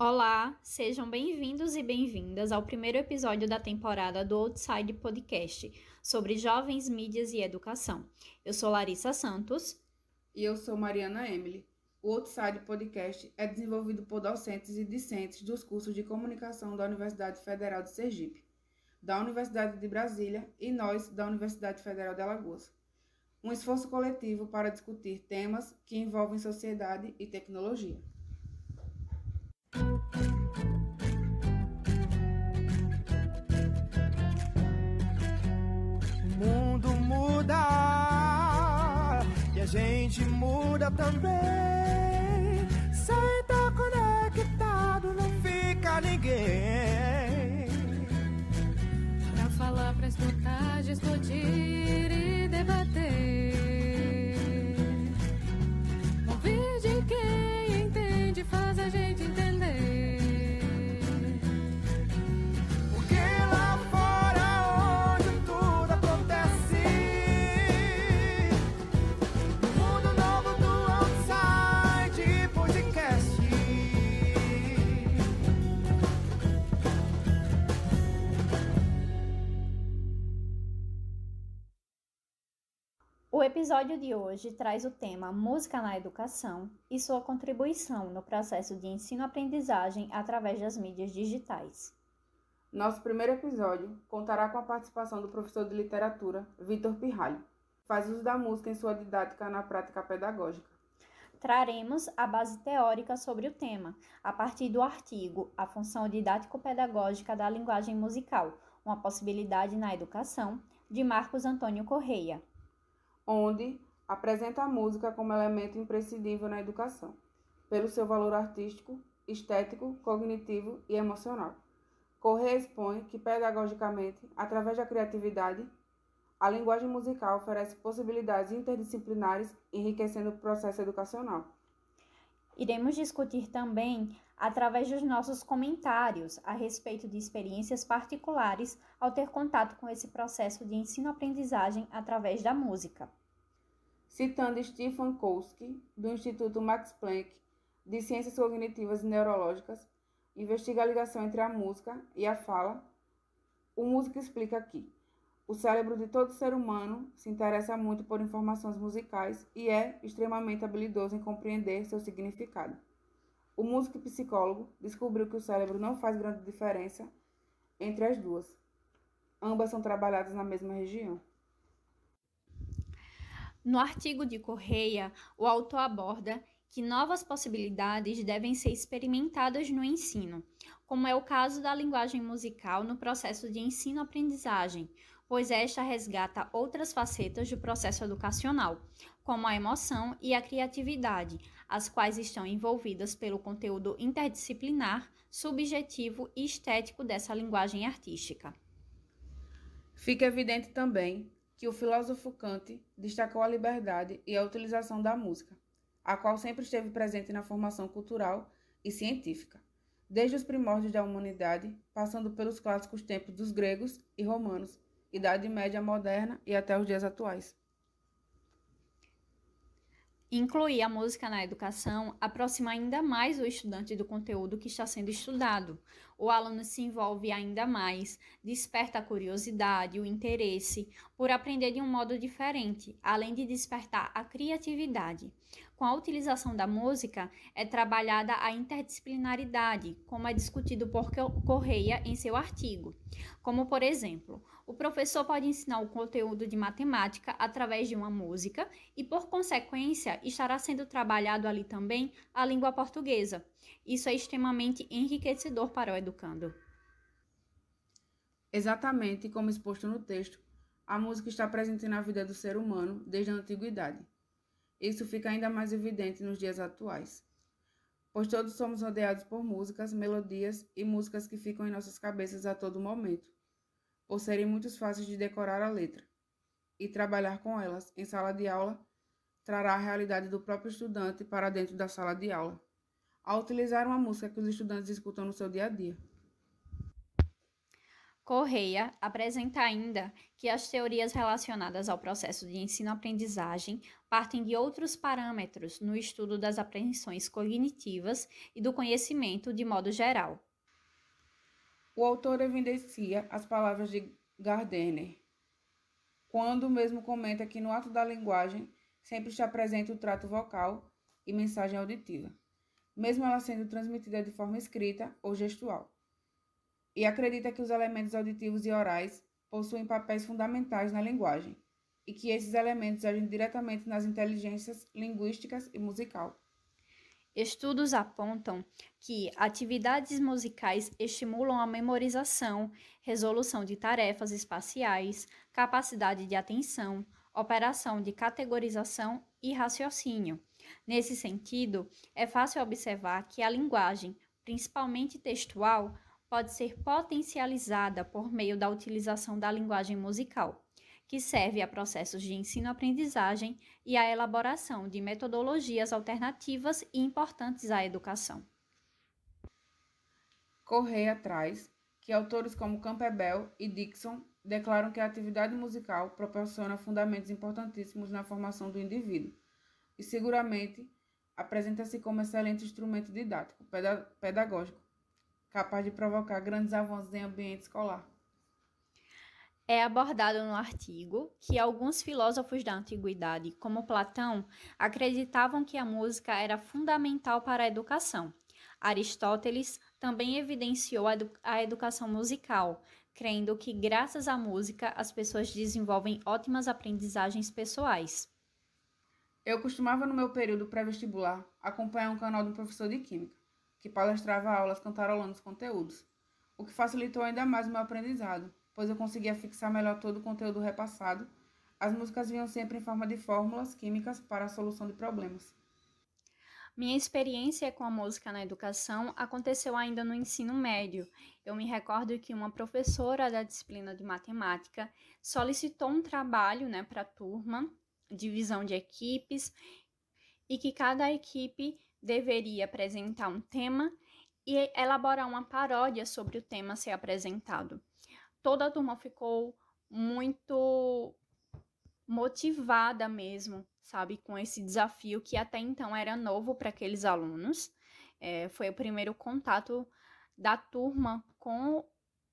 Olá, sejam bem-vindos e bem-vindas ao primeiro episódio da temporada do Outside Podcast sobre jovens, mídias e educação. Eu sou Larissa Santos. E eu sou Mariana Emily. O Outside Podcast é desenvolvido por docentes e discentes dos cursos de comunicação da Universidade Federal de Sergipe, da Universidade de Brasília e nós da Universidade Federal de Alagoas. Um esforço coletivo para discutir temas que envolvem sociedade e tecnologia. Muda também. Sem estar conectado não fica ninguém. Pra falar, pra escutar, discutir e debater. Episódio de hoje traz o tema Música na Educação e sua contribuição no processo de ensino-aprendizagem através das mídias digitais. Nosso primeiro episódio contará com a participação do professor de literatura, Vitor Pirralho. Faz uso da música em sua didática na prática pedagógica. Traremos a base teórica sobre o tema, a partir do artigo A Função Didático-Pedagógica da Linguagem Musical, uma possibilidade na educação, de Marcos Antônio Correia, onde apresenta a música como elemento imprescindível na educação, pelo seu valor artístico, estético, cognitivo e emocional. Correia expõe que, pedagogicamente, através da criatividade, a linguagem musical oferece possibilidades interdisciplinares, enriquecendo o processo educacional. Iremos discutir também através dos nossos comentários a respeito de experiências particulares ao ter contato com esse processo de ensino-aprendizagem através da música. Citando Stefan Kowski, do Instituto Max Planck de Ciências Cognitivas e Neurológicas, investiga a ligação entre a música e a fala. O músico explica aqui. O cérebro de todo ser humano se interessa muito por informações musicais e é extremamente habilidoso em compreender seu significado. O músico e psicólogo descobriu que o cérebro não faz grande diferença entre as duas. Ambas são trabalhadas na mesma região. No artigo de Correia, o autor aborda que novas possibilidades devem ser experimentadas no ensino, como é o caso da linguagem musical no processo de ensino-aprendizagem, pois esta resgata outras facetas do processo educacional, como a emoção e a criatividade, as quais estão envolvidas pelo conteúdo interdisciplinar, subjetivo e estético dessa linguagem artística. Fica evidente também que o filósofo Kant destacou a liberdade e a utilização da música, a qual sempre esteve presente na formação cultural e científica, desde os primórdios da humanidade, passando pelos clássicos tempos dos gregos e romanos, Idade Média moderna e até os dias atuais. Incluir a música na educação aproxima ainda mais o estudante do conteúdo que está sendo estudado. O aluno se envolve ainda mais, desperta a curiosidade, o interesse por aprender de um modo diferente, além de despertar a criatividade. Com a utilização da música, é trabalhada a interdisciplinaridade, como é discutido por Correia em seu artigo. Como, por exemplo, o professor pode ensinar o conteúdo de matemática através de uma música e, por consequência, estará sendo trabalhado ali também a língua portuguesa. Isso é extremamente enriquecedor para o educando. Exatamente como exposto no texto, a música está presente na vida do ser humano desde a antiguidade. Isso fica ainda mais evidente nos dias atuais, pois todos somos rodeados por músicas, melodias e músicas que ficam em nossas cabeças a todo momento, por serem muito fáceis de decorar a letra. E trabalhar com elas em sala de aula trará a realidade do próprio estudante para dentro da sala de aula, ao utilizar uma música que os estudantes escutam no seu dia a dia. Correia apresenta ainda que as teorias relacionadas ao processo de ensino-aprendizagem partem de outros parâmetros no estudo das apreensões cognitivas e do conhecimento de modo geral. O autor evidencia as palavras de Gardner, quando mesmo comenta que no ato da linguagem sempre está presente o trato vocal e mensagem auditiva, mesmo ela sendo transmitida de forma escrita ou gestual. E acredita que os elementos auditivos e orais possuem papéis fundamentais na linguagem e que esses elementos agem diretamente nas inteligências linguísticas e musical. Estudos apontam que atividades musicais estimulam a memorização, resolução de tarefas espaciais, capacidade de atenção, operação de categorização e raciocínio. Nesse sentido, é fácil observar que a linguagem, principalmente textual, pode ser potencializada por meio da utilização da linguagem musical que serve a processos de ensino-aprendizagem e à elaboração de metodologias alternativas e importantes à educação. Correia traz que autores como Campbell e Dixon declaram que a atividade musical proporciona fundamentos importantíssimos na formação do indivíduo e seguramente apresenta-se como excelente instrumento didático, pedagógico, capaz de provocar grandes avanços em ambiente escolar é abordado no artigo que alguns filósofos da antiguidade, como Platão, acreditavam que a música era fundamental para a educação. Aristóteles também evidenciou a, edu a educação musical, crendo que, graças à música, as pessoas desenvolvem ótimas aprendizagens pessoais. Eu costumava, no meu período pré-vestibular, acompanhar um canal de um professor de Química, que palestrava aulas cantarolando os conteúdos, o que facilitou ainda mais o meu aprendizado pois eu conseguia fixar melhor todo o conteúdo repassado. As músicas vinham sempre em forma de fórmulas químicas para a solução de problemas. Minha experiência com a música na educação aconteceu ainda no ensino médio. Eu me recordo que uma professora da disciplina de matemática solicitou um trabalho né, para a turma, divisão de equipes, e que cada equipe deveria apresentar um tema e elaborar uma paródia sobre o tema ser apresentado toda a turma ficou muito motivada mesmo, sabe, com esse desafio que até então era novo para aqueles alunos. É, foi o primeiro contato da turma com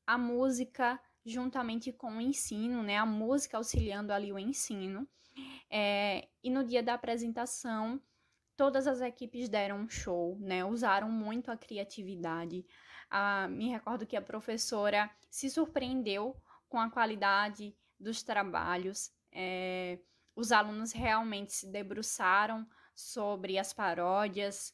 a música juntamente com o ensino, né? A música auxiliando ali o ensino. É, e no dia da apresentação, todas as equipes deram um show, né? Usaram muito a criatividade, ah, me recordo que a professora se surpreendeu com a qualidade dos trabalhos. É, os alunos realmente se debruçaram sobre as paródias,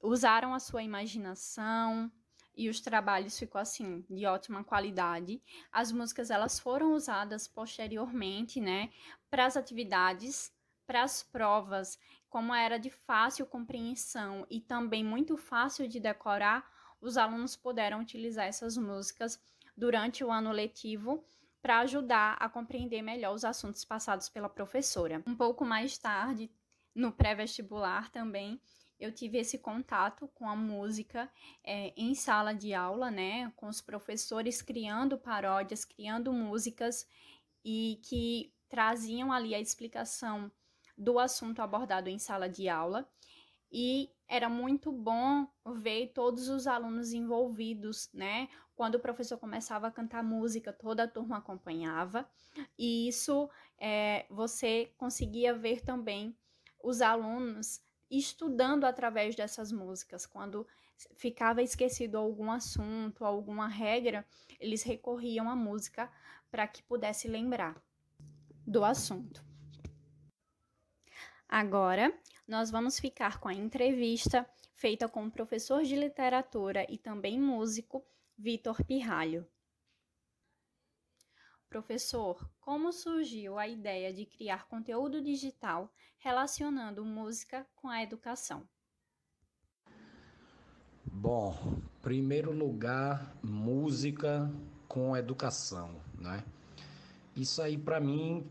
usaram a sua imaginação e os trabalhos ficou assim de ótima qualidade. As músicas elas foram usadas posteriormente, né, para as atividades, para as provas, como era de fácil compreensão e também muito fácil de decorar, os alunos puderam utilizar essas músicas durante o ano letivo para ajudar a compreender melhor os assuntos passados pela professora. Um pouco mais tarde, no pré-vestibular também, eu tive esse contato com a música é, em sala de aula, né, com os professores criando paródias, criando músicas e que traziam ali a explicação do assunto abordado em sala de aula e era muito bom ver todos os alunos envolvidos, né? Quando o professor começava a cantar música, toda a turma acompanhava, e isso é, você conseguia ver também os alunos estudando através dessas músicas. Quando ficava esquecido algum assunto, alguma regra, eles recorriam à música para que pudesse lembrar do assunto. Agora, nós vamos ficar com a entrevista feita com o professor de literatura e também músico Vitor Pirralho. Professor, como surgiu a ideia de criar conteúdo digital relacionando música com a educação? Bom, primeiro lugar, música com educação, né? Isso aí para mim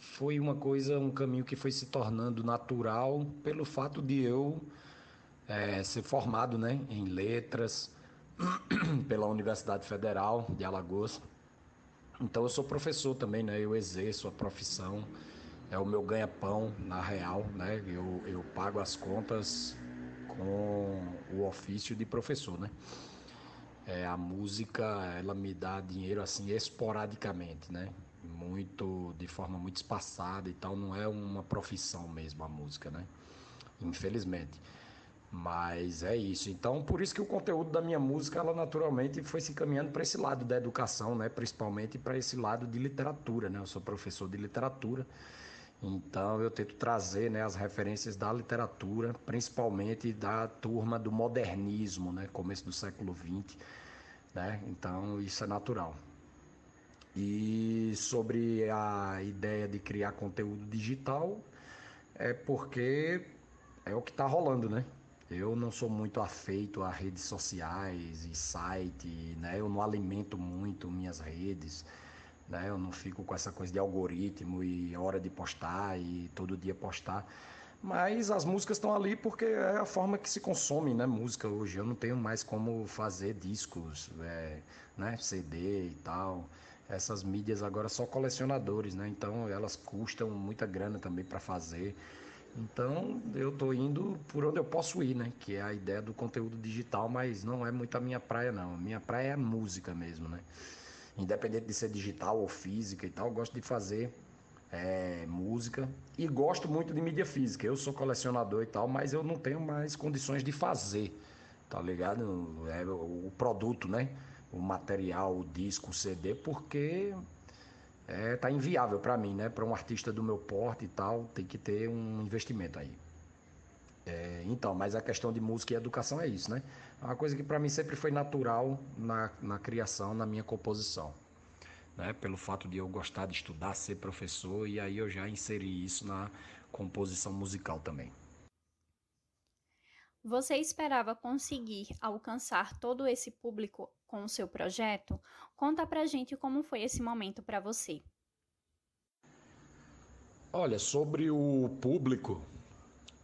foi uma coisa, um caminho que foi se tornando natural pelo fato de eu é, ser formado né, em letras, pela Universidade Federal de Alagoas. Então eu sou professor também, né? Eu exerço a profissão, é o meu ganha-pão na real, né? Eu, eu pago as contas com o ofício de professor, né? É, a música, ela me dá dinheiro assim esporadicamente, né? Muito, de forma muito espaçada e tal, não é uma profissão mesmo a música, né? Infelizmente. Mas é isso. Então, por isso que o conteúdo da minha música, ela naturalmente foi se caminhando para esse lado da educação, né? Principalmente para esse lado de literatura, né? Eu sou professor de literatura. Então, eu tento trazer, né, as referências da literatura, principalmente da turma do modernismo, né? Começo do século XX, né? Então, isso é natural. E sobre a ideia de criar conteúdo digital, é porque é o que está rolando, né? Eu não sou muito afeito a redes sociais e site, né? Eu não alimento muito minhas redes, né? Eu não fico com essa coisa de algoritmo e hora de postar e todo dia postar. Mas as músicas estão ali porque é a forma que se consome, né? Música hoje. Eu não tenho mais como fazer discos, é, né? CD e tal. Essas mídias agora só colecionadores, né? Então elas custam muita grana também para fazer. Então eu estou indo por onde eu posso ir, né? Que é a ideia do conteúdo digital, mas não é muito a minha praia, não. A minha praia é a música mesmo, né? Independente de ser digital ou física e tal, eu gosto de fazer é, música e gosto muito de mídia física. Eu sou colecionador e tal, mas eu não tenho mais condições de fazer, tá ligado? É o produto, né? O material, o disco, o CD, porque é, tá inviável para mim, né? Para um artista do meu porte e tal, tem que ter um investimento aí. É, então, mas a questão de música e educação é isso, né? É uma coisa que para mim sempre foi natural na, na criação, na minha composição. Né? Pelo fato de eu gostar de estudar, ser professor, e aí eu já inseri isso na composição musical também. Você esperava conseguir alcançar todo esse público com o seu projeto? Conta pra gente como foi esse momento para você. Olha, sobre o público,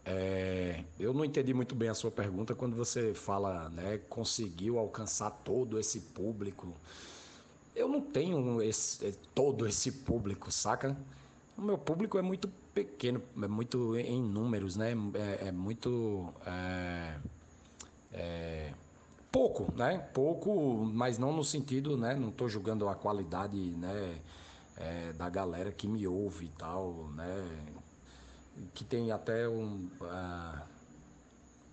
é, eu não entendi muito bem a sua pergunta quando você fala, né, conseguiu alcançar todo esse público. Eu não tenho esse, todo esse público, saca? O meu público é muito pequeno, é muito em números, né? É, é muito. É, é, pouco, né? Pouco, mas não no sentido, né? Não estou julgando a qualidade, né? É, da galera que me ouve e tal, né? Que tem até um. Uh,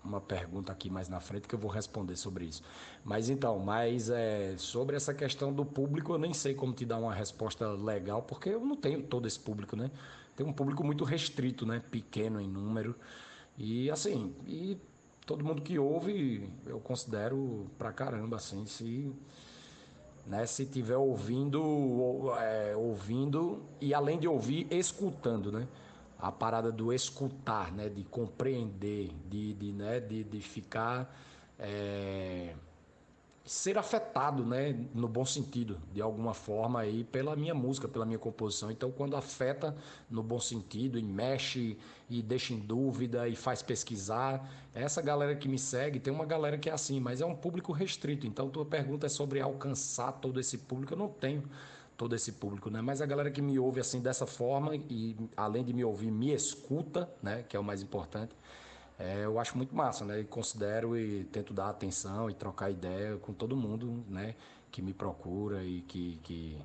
uma pergunta aqui mais na frente que eu vou responder sobre isso. Mas então, mas é, sobre essa questão do público, eu nem sei como te dar uma resposta legal, porque eu não tenho todo esse público, né? Tem um público muito restrito, né? Pequeno em número. E assim, e todo mundo que ouve, eu considero pra caramba, assim, se né, se tiver ouvindo, é, ouvindo e além de ouvir, escutando, né? a parada do escutar, né, de compreender, de, de, né, de, de ficar é, ser afetado, né, no bom sentido, de alguma forma aí pela minha música, pela minha composição. Então, quando afeta no bom sentido e mexe e deixa em dúvida e faz pesquisar, essa galera que me segue tem uma galera que é assim, mas é um público restrito. Então, tua pergunta é sobre alcançar todo esse público. Eu não tenho todo esse público, né? Mas a galera que me ouve assim dessa forma e além de me ouvir, me escuta, né? Que é o mais importante. É, eu acho muito massa, né? E considero e tento dar atenção e trocar ideia com todo mundo, né? Que me procura e que, que,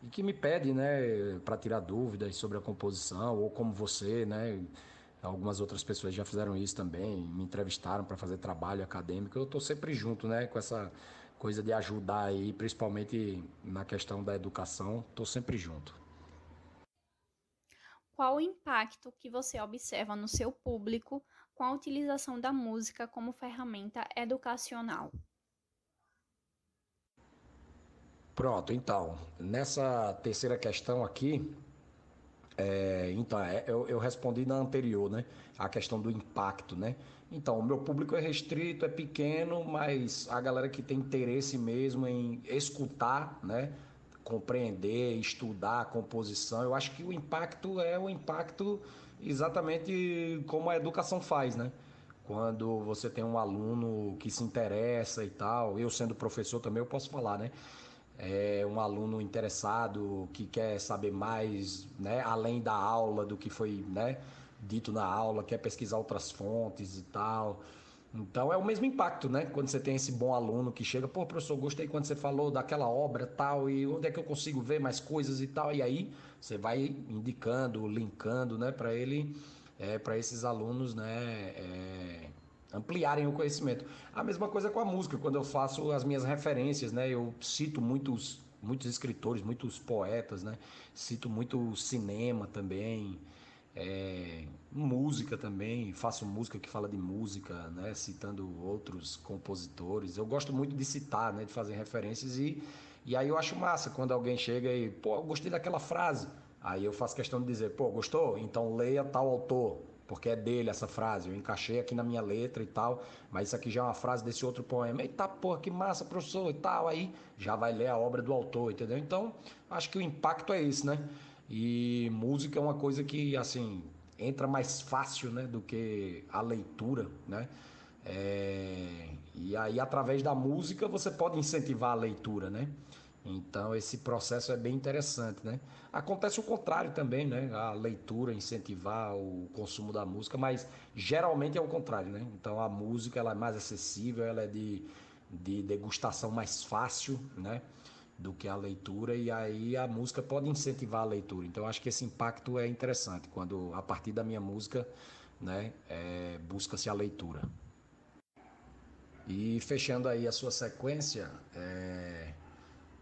e que me pede, né? Para tirar dúvidas sobre a composição ou como você, né? Algumas outras pessoas já fizeram isso também, me entrevistaram para fazer trabalho acadêmico. Eu estou sempre junto, né? Com essa coisa de ajudar aí, principalmente na questão da educação, estou sempre junto. Qual o impacto que você observa no seu público com a utilização da música como ferramenta educacional? Pronto, então, nessa terceira questão aqui, é, então, é, eu, eu, respondi na anterior, né? A questão do impacto, né? Então, o meu público é restrito, é pequeno, mas a galera que tem interesse mesmo em escutar, né? Compreender, estudar a composição, eu acho que o impacto é o impacto exatamente como a educação faz, né? quando você tem um aluno que se interessa e tal. Eu sendo professor também eu posso falar, né? É um aluno interessado que quer saber mais, né, além da aula do que foi, né, dito na aula, quer pesquisar outras fontes e tal. Então é o mesmo impacto, né? Quando você tem esse bom aluno que chega, pô, professor, gostei quando você falou daquela obra tal, e onde é que eu consigo ver mais coisas e tal. E aí você vai indicando, linkando, né, para ele, é, para esses alunos, né, é, ampliarem o conhecimento. A mesma coisa com a música, quando eu faço as minhas referências, né, eu cito muitos, muitos escritores, muitos poetas, né, cito muito cinema também. É, música também, faço música que fala de música, né, citando outros compositores. Eu gosto muito de citar, né, de fazer referências e, e aí eu acho massa quando alguém chega e, pô, gostei daquela frase. Aí eu faço questão de dizer, pô, gostou? Então leia tal autor, porque é dele essa frase. Eu encaixei aqui na minha letra e tal, mas isso aqui já é uma frase desse outro poema. Eita, pô, que massa, professor e tal. Aí já vai ler a obra do autor, entendeu? Então, acho que o impacto é esse, né? E música é uma coisa que, assim, entra mais fácil, né, do que a leitura, né? É... E aí, através da música, você pode incentivar a leitura, né? Então, esse processo é bem interessante, né? Acontece o contrário também, né? A leitura incentivar o consumo da música, mas geralmente é o contrário, né? Então, a música ela é mais acessível, ela é de, de degustação mais fácil, né? do que a leitura e aí a música pode incentivar a leitura. Então acho que esse impacto é interessante quando a partir da minha música, né, é, busca-se a leitura. E fechando aí a sua sequência, é,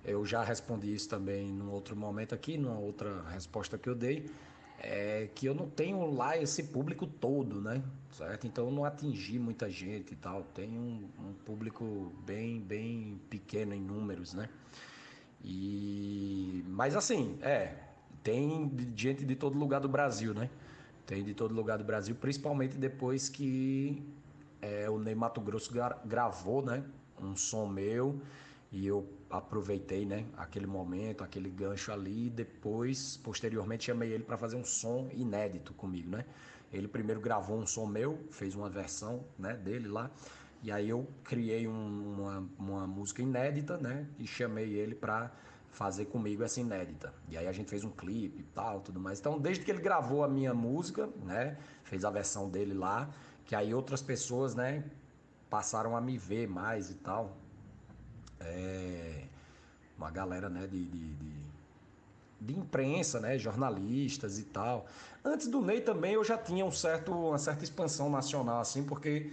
eu já respondi isso também num outro momento aqui, numa outra resposta que eu dei, é que eu não tenho lá esse público todo, né? Certo? Então eu não atingi muita gente e tal. Tenho um, um público bem, bem pequeno em números, né? E mas assim, é, tem gente de todo lugar do Brasil, né? Tem de todo lugar do Brasil, principalmente depois que é, o Ney Mato Grosso gra gravou, né? Um som meu e eu aproveitei, né? Aquele momento, aquele gancho ali. Depois, posteriormente, chamei ele para fazer um som inédito comigo, né? Ele primeiro gravou um som meu, fez uma versão, né? Dele lá. E aí eu criei um, uma, uma música inédita, né? E chamei ele para fazer comigo essa inédita. E aí a gente fez um clipe e tal, tudo mais. Então, desde que ele gravou a minha música, né? Fez a versão dele lá, que aí outras pessoas, né? Passaram a me ver mais e tal. É, uma galera, né? de, de, de de imprensa, né, jornalistas e tal. Antes do Ney também eu já tinha um certo, uma certa expansão nacional, assim, porque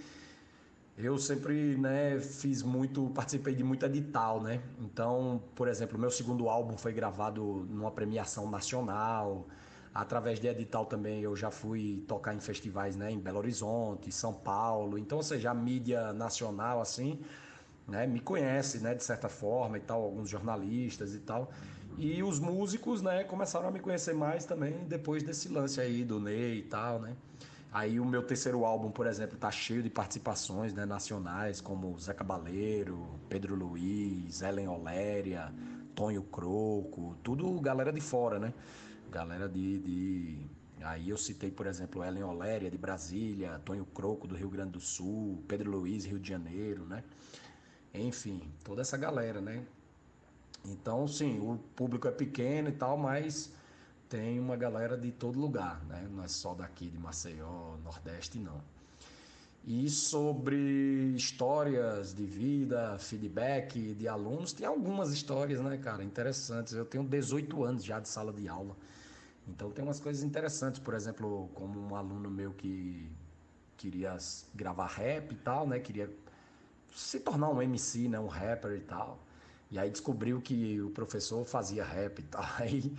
eu sempre, né, fiz muito, participei de muito edital, né? Então, por exemplo, meu segundo álbum foi gravado numa premiação nacional. Através de edital também eu já fui tocar em festivais, né, em Belo Horizonte, São Paulo. Então, ou seja, a mídia nacional assim, né, me conhece, né, de certa forma e tal, alguns jornalistas e tal. E os músicos, né, começaram a me conhecer mais também depois desse lance aí do Ney e tal, né? Aí o meu terceiro álbum, por exemplo, tá cheio de participações né, nacionais, como Zé Cabaleiro, Pedro Luiz, Ellen Oléria, Tonho Croco, tudo galera de fora, né? Galera de, de... Aí eu citei, por exemplo, Ellen Oléria de Brasília, Tonho Croco do Rio Grande do Sul, Pedro Luiz, Rio de Janeiro, né? Enfim, toda essa galera, né? Então, sim, o público é pequeno e tal, mas tem uma galera de todo lugar, né? Não é só daqui de Maceió, Nordeste, não. E sobre histórias de vida, feedback de alunos, tem algumas histórias, né, cara, interessantes. Eu tenho 18 anos já de sala de aula. Então tem umas coisas interessantes, por exemplo, como um aluno meu que queria gravar rap e tal, né? Queria se tornar um MC, né, um rapper e tal. E aí descobriu que o professor fazia rap e tal. Aí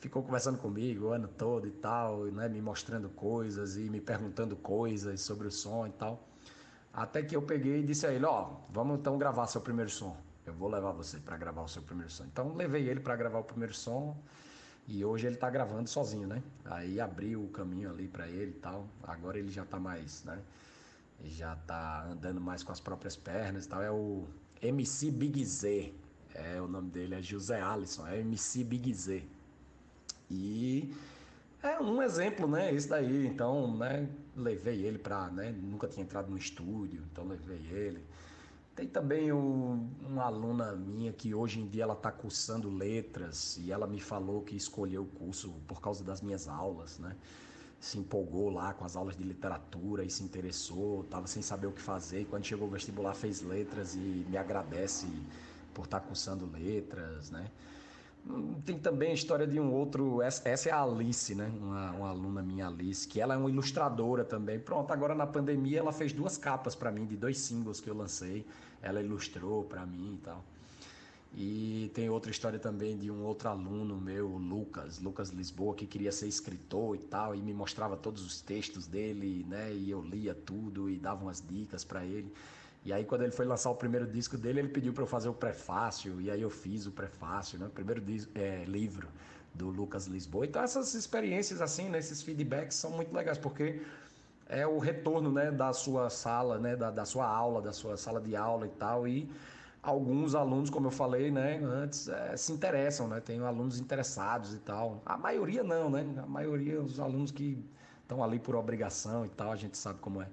ficou conversando comigo o ano todo e tal, né, me mostrando coisas e me perguntando coisas sobre o som e tal. Até que eu peguei e disse a ele, ó, oh, vamos então gravar seu primeiro som. Eu vou levar você para gravar o seu primeiro som. Então levei ele para gravar o primeiro som e hoje ele está gravando sozinho, né? Aí abriu o caminho ali para ele e tal. Agora ele já está mais, né? Já está andando mais com as próprias pernas e tal. É o MC Big Z. É, o nome dele é José Alisson, é MC Big Z. E É um exemplo, né? Esse daí. Então, né? Levei ele pra, né? Nunca tinha entrado no estúdio, então levei ele. Tem também um, uma aluna minha que hoje em dia ela está cursando letras e ela me falou que escolheu o curso por causa das minhas aulas, né? Se empolgou lá com as aulas de literatura e se interessou, estava sem saber o que fazer. E quando chegou o vestibular fez letras e me agradece por estar cursando letras, né? Tem também a história de um outro. Essa, essa é a Alice, né? Uma, uma, aluna minha, Alice, que ela é uma ilustradora também. Pronto, agora na pandemia ela fez duas capas para mim, de dois singles que eu lancei. Ela ilustrou para mim e tal. E tem outra história também de um outro aluno meu, Lucas, Lucas Lisboa, que queria ser escritor e tal, e me mostrava todos os textos dele, né? E eu lia tudo e dava umas dicas para ele. E aí, quando ele foi lançar o primeiro disco dele, ele pediu para eu fazer o prefácio, e aí eu fiz o prefácio, né? O primeiro disco, é, livro do Lucas Lisboa. Então, essas experiências, assim, né? esses feedbacks são muito legais, porque é o retorno, né? Da sua sala, né? Da, da sua aula, da sua sala de aula e tal, e alguns alunos, como eu falei, né, antes, é, se interessam, né? Tem alunos interessados e tal. A maioria não, né? A maioria os alunos que estão ali por obrigação e tal, a gente sabe como é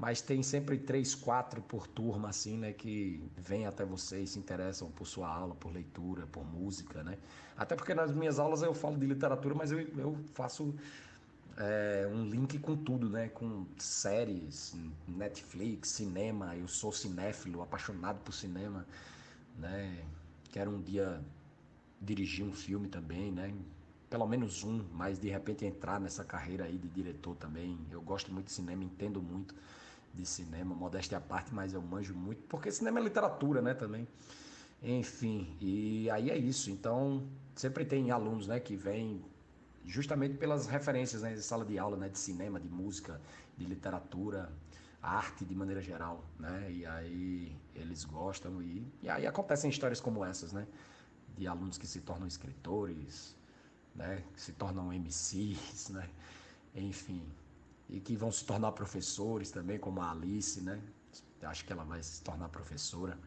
mas tem sempre três, quatro por turma, assim, né, que vêm até você e se interessam por sua aula, por leitura, por música, né? Até porque nas minhas aulas eu falo de literatura, mas eu, eu faço é, um link com tudo, né? Com séries, Netflix, cinema. Eu sou cinéfilo, apaixonado por cinema, né? Quero um dia dirigir um filme também, né? Pelo menos um, mas de repente entrar nessa carreira aí de diretor também. Eu gosto muito de cinema, entendo muito de cinema, modéstia à parte, mas eu manjo muito, porque cinema é literatura, né, também. Enfim, e aí é isso. Então, sempre tem alunos, né, que vêm justamente pelas referências, né, de sala de aula, né, de cinema, de música, de literatura, arte de maneira geral, né? E aí eles gostam e, e aí acontecem histórias como essas, né? De alunos que se tornam escritores, né? Que se tornam MCs, né? Enfim, e que vão se tornar professores também, como a Alice, né? Acho que ela vai se tornar professora.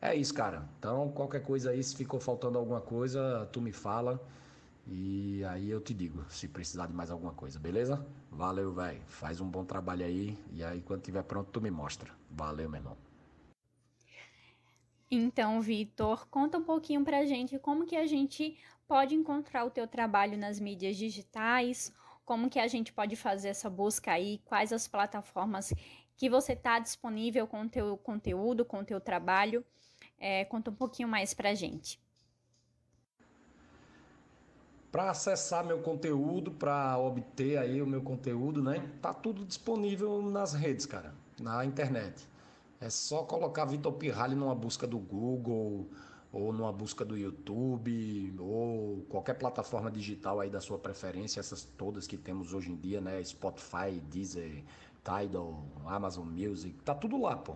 É isso, cara. Então, qualquer coisa aí, se ficou faltando alguma coisa, tu me fala. E aí eu te digo, se precisar de mais alguma coisa, beleza? Valeu, velho. Faz um bom trabalho aí. E aí, quando tiver pronto, tu me mostra. Valeu, meu irmão. Então, Vitor, conta um pouquinho pra gente como que a gente pode encontrar o teu trabalho nas mídias digitais como que a gente pode fazer essa busca aí, quais as plataformas que você está disponível com o teu conteúdo, com o teu trabalho. É, conta um pouquinho mais para a gente. Para acessar meu conteúdo, para obter aí o meu conteúdo, né? Tá tudo disponível nas redes, cara, na internet. É só colocar Vitor Pirralho numa busca do Google, ou numa busca do YouTube, ou qualquer plataforma digital aí da sua preferência, essas todas que temos hoje em dia, né? Spotify, Deezer, Tidal, Amazon Music, tá tudo lá, pô.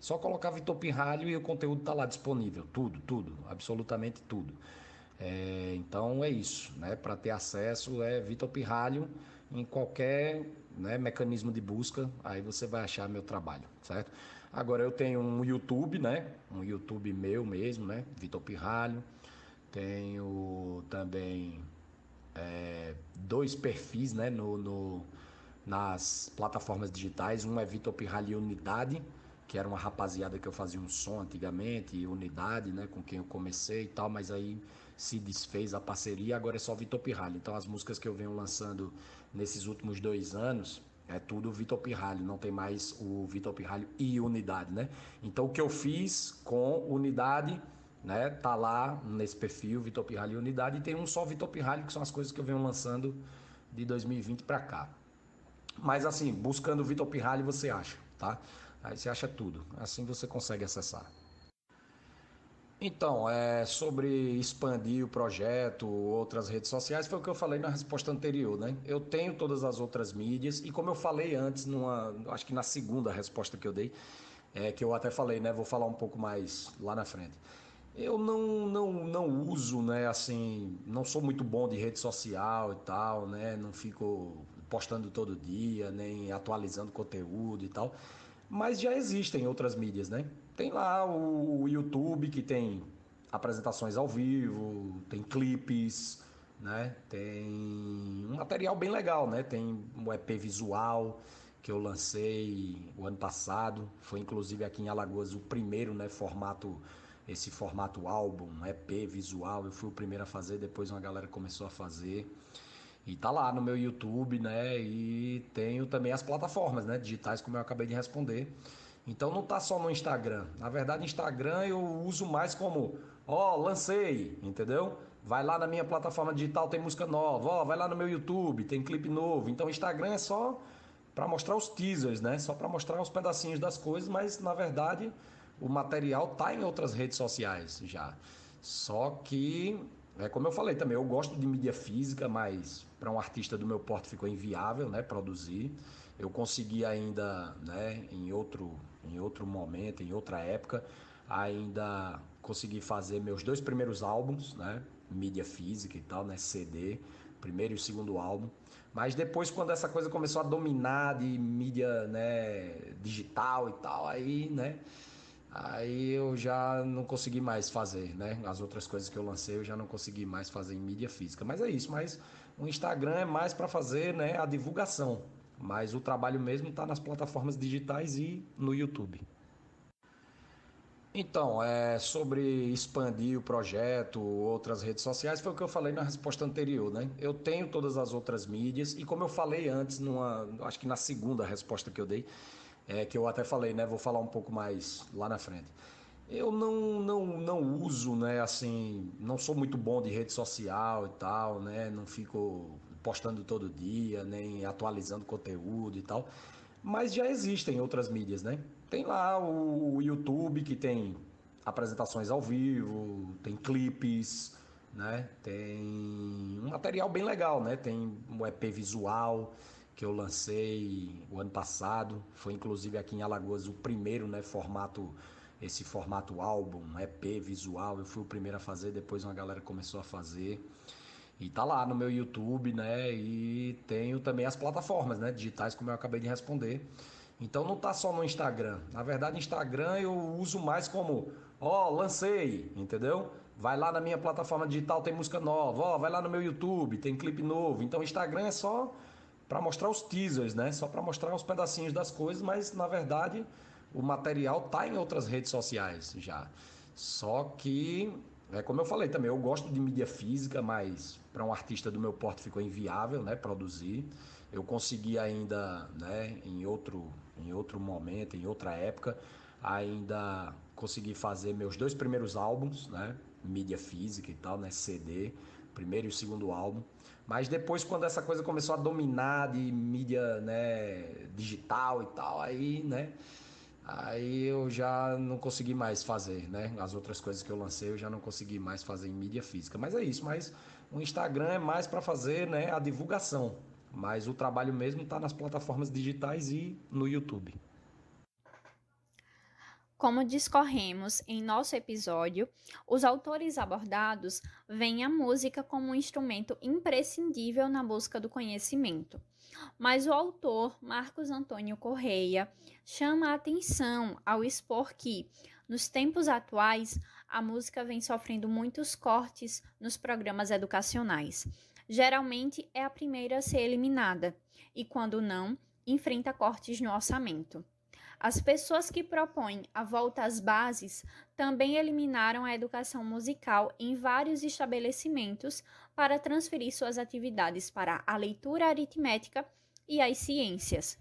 Só colocar Vitor Pirralho e o conteúdo tá lá disponível, tudo, tudo, absolutamente tudo. É, então é isso, né? Para ter acesso é Vitor Pirralho em qualquer né, mecanismo de busca, aí você vai achar meu trabalho, certo? Agora eu tenho um YouTube, né? Um YouTube meu mesmo, né? Vitor Pirralho. Tenho também é, dois perfis, né? No, no, nas plataformas digitais. Um é Vitor Pirralho Unidade, que era uma rapaziada que eu fazia um som antigamente, Unidade, né? Com quem eu comecei e tal, mas aí se desfez a parceria, agora é só Vitor Pirralho. Então as músicas que eu venho lançando nesses últimos dois anos é tudo Vitor Pirralho, não tem mais o Vitor Pirralho e unidade, né? Então o que eu fiz com unidade, né, tá lá nesse perfil Vitor Pirralho e unidade e tem um só Vitor Pirralho que são as coisas que eu venho lançando de 2020 para cá. Mas assim, buscando Vitor Pirralho você acha, tá? Aí você acha tudo. Assim você consegue acessar. Então, é, sobre expandir o projeto, outras redes sociais, foi o que eu falei na resposta anterior, né? Eu tenho todas as outras mídias e como eu falei antes, numa, acho que na segunda resposta que eu dei, é, que eu até falei, né? Vou falar um pouco mais lá na frente. Eu não, não, não uso, né? Assim, não sou muito bom de rede social e tal, né? Não fico postando todo dia, nem atualizando conteúdo e tal. Mas já existem outras mídias, né? Tem lá o YouTube que tem apresentações ao vivo, tem clipes, né? Tem um material bem legal, né? Tem um EP visual que eu lancei o ano passado, foi inclusive aqui em Alagoas o primeiro, né, formato esse formato álbum, EP visual, eu fui o primeiro a fazer, depois uma galera começou a fazer. E tá lá no meu YouTube, né? E tenho também as plataformas, né, digitais como eu acabei de responder. Então não tá só no Instagram. Na verdade, Instagram eu uso mais como, ó, lancei, entendeu? Vai lá na minha plataforma digital, tem música nova, ó, vai lá no meu YouTube, tem clipe novo. Então Instagram é só para mostrar os teasers, né? Só para mostrar os pedacinhos das coisas, mas na verdade o material tá em outras redes sociais já. Só que é como eu falei também, eu gosto de mídia física, mas para um artista do meu porte ficou inviável, né, produzir. Eu consegui ainda, né, em outro em outro momento, em outra época, ainda consegui fazer meus dois primeiros álbuns, né, mídia física e tal, né, CD, primeiro e segundo álbum. Mas depois, quando essa coisa começou a dominar de mídia né, digital e tal, aí, né? Aí eu já não consegui mais fazer, né? As outras coisas que eu lancei eu já não consegui mais fazer em mídia física. Mas é isso, mas o Instagram é mais para fazer né, a divulgação. Mas o trabalho mesmo está nas plataformas digitais e no YouTube. Então, é, sobre expandir o projeto, outras redes sociais, foi o que eu falei na resposta anterior, né? Eu tenho todas as outras mídias e como eu falei antes, numa, acho que na segunda resposta que eu dei, é, que eu até falei, né? Vou falar um pouco mais lá na frente. Eu não, não, não uso, né? Assim, não sou muito bom de rede social e tal, né? Não fico postando todo dia, nem atualizando conteúdo e tal. Mas já existem outras mídias, né? Tem lá o YouTube que tem apresentações ao vivo, tem clipes, né? Tem um material bem legal, né? Tem um EP visual que eu lancei o ano passado, foi inclusive aqui em Alagoas o primeiro, né, formato esse formato álbum, EP visual, eu fui o primeiro a fazer, depois uma galera começou a fazer. E tá lá no meu YouTube, né? E tenho também as plataformas, né, digitais como eu acabei de responder. Então não tá só no Instagram. Na verdade, Instagram eu uso mais como, ó, oh, lancei, entendeu? Vai lá na minha plataforma digital, tem música nova, ó, oh, vai lá no meu YouTube, tem clipe novo. Então Instagram é só para mostrar os teasers, né? Só para mostrar os pedacinhos das coisas, mas na verdade o material tá em outras redes sociais já. Só que é como eu falei também, eu gosto de mídia física, mas para um artista do meu porte ficou inviável, né, produzir. Eu consegui ainda, né, em outro em outro momento, em outra época, ainda consegui fazer meus dois primeiros álbuns, né? Mídia física e tal, né? CD, primeiro e segundo álbum. Mas depois, quando essa coisa começou a dominar de mídia né, digital e tal, aí, né? Aí eu já não consegui mais fazer, né? As outras coisas que eu lancei eu já não consegui mais fazer em mídia física. Mas é isso, mas o Instagram é mais para fazer né, a divulgação, mas o trabalho mesmo está nas plataformas digitais e no YouTube. Como discorremos em nosso episódio, os autores abordados veem a música como um instrumento imprescindível na busca do conhecimento. Mas o autor Marcos Antônio Correia chama a atenção ao expor que, nos tempos atuais, a música vem sofrendo muitos cortes nos programas educacionais geralmente é a primeira a ser eliminada e, quando não, enfrenta cortes no orçamento. As pessoas que propõem a volta às bases também eliminaram a educação musical em vários estabelecimentos para transferir suas atividades para a leitura aritmética e as ciências.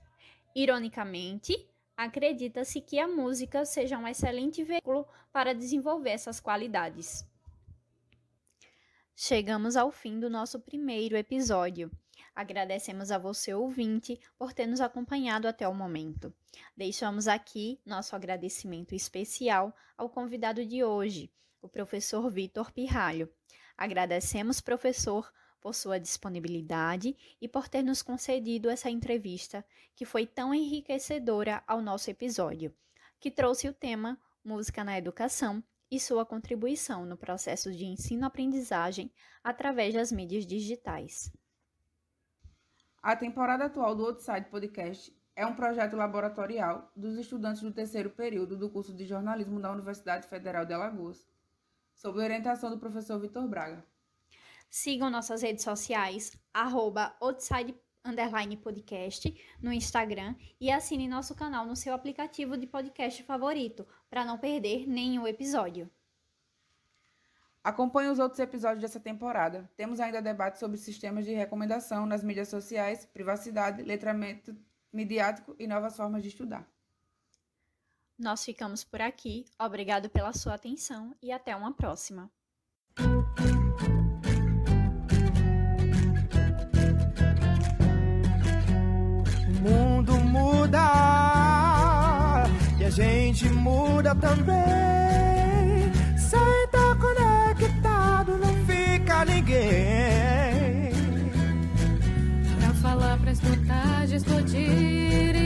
Ironicamente, acredita-se que a música seja um excelente veículo para desenvolver essas qualidades. Chegamos ao fim do nosso primeiro episódio. Agradecemos a você, ouvinte, por ter nos acompanhado até o momento. Deixamos aqui nosso agradecimento especial ao convidado de hoje, o professor Vitor Pirralho. Agradecemos, professor, por sua disponibilidade e por ter nos concedido essa entrevista que foi tão enriquecedora ao nosso episódio, que trouxe o tema Música na Educação e sua contribuição no processo de ensino-aprendizagem através das mídias digitais. A temporada atual do Outside Podcast é um projeto laboratorial dos estudantes do terceiro período do curso de jornalismo da Universidade Federal de Alagoas, sob orientação do professor Vitor Braga. Sigam nossas redes sociais, arroba outside underline podcast no Instagram e assine nosso canal no seu aplicativo de podcast favorito para não perder nenhum episódio. Acompanhe os outros episódios dessa temporada. Temos ainda debate sobre sistemas de recomendação nas mídias sociais, privacidade, letramento midiático e novas formas de estudar. Nós ficamos por aqui. Obrigado pela sua atenção e até uma próxima. Muda também. Sem estar conectado não fica ninguém. Pra falar, pra escutar, de explodir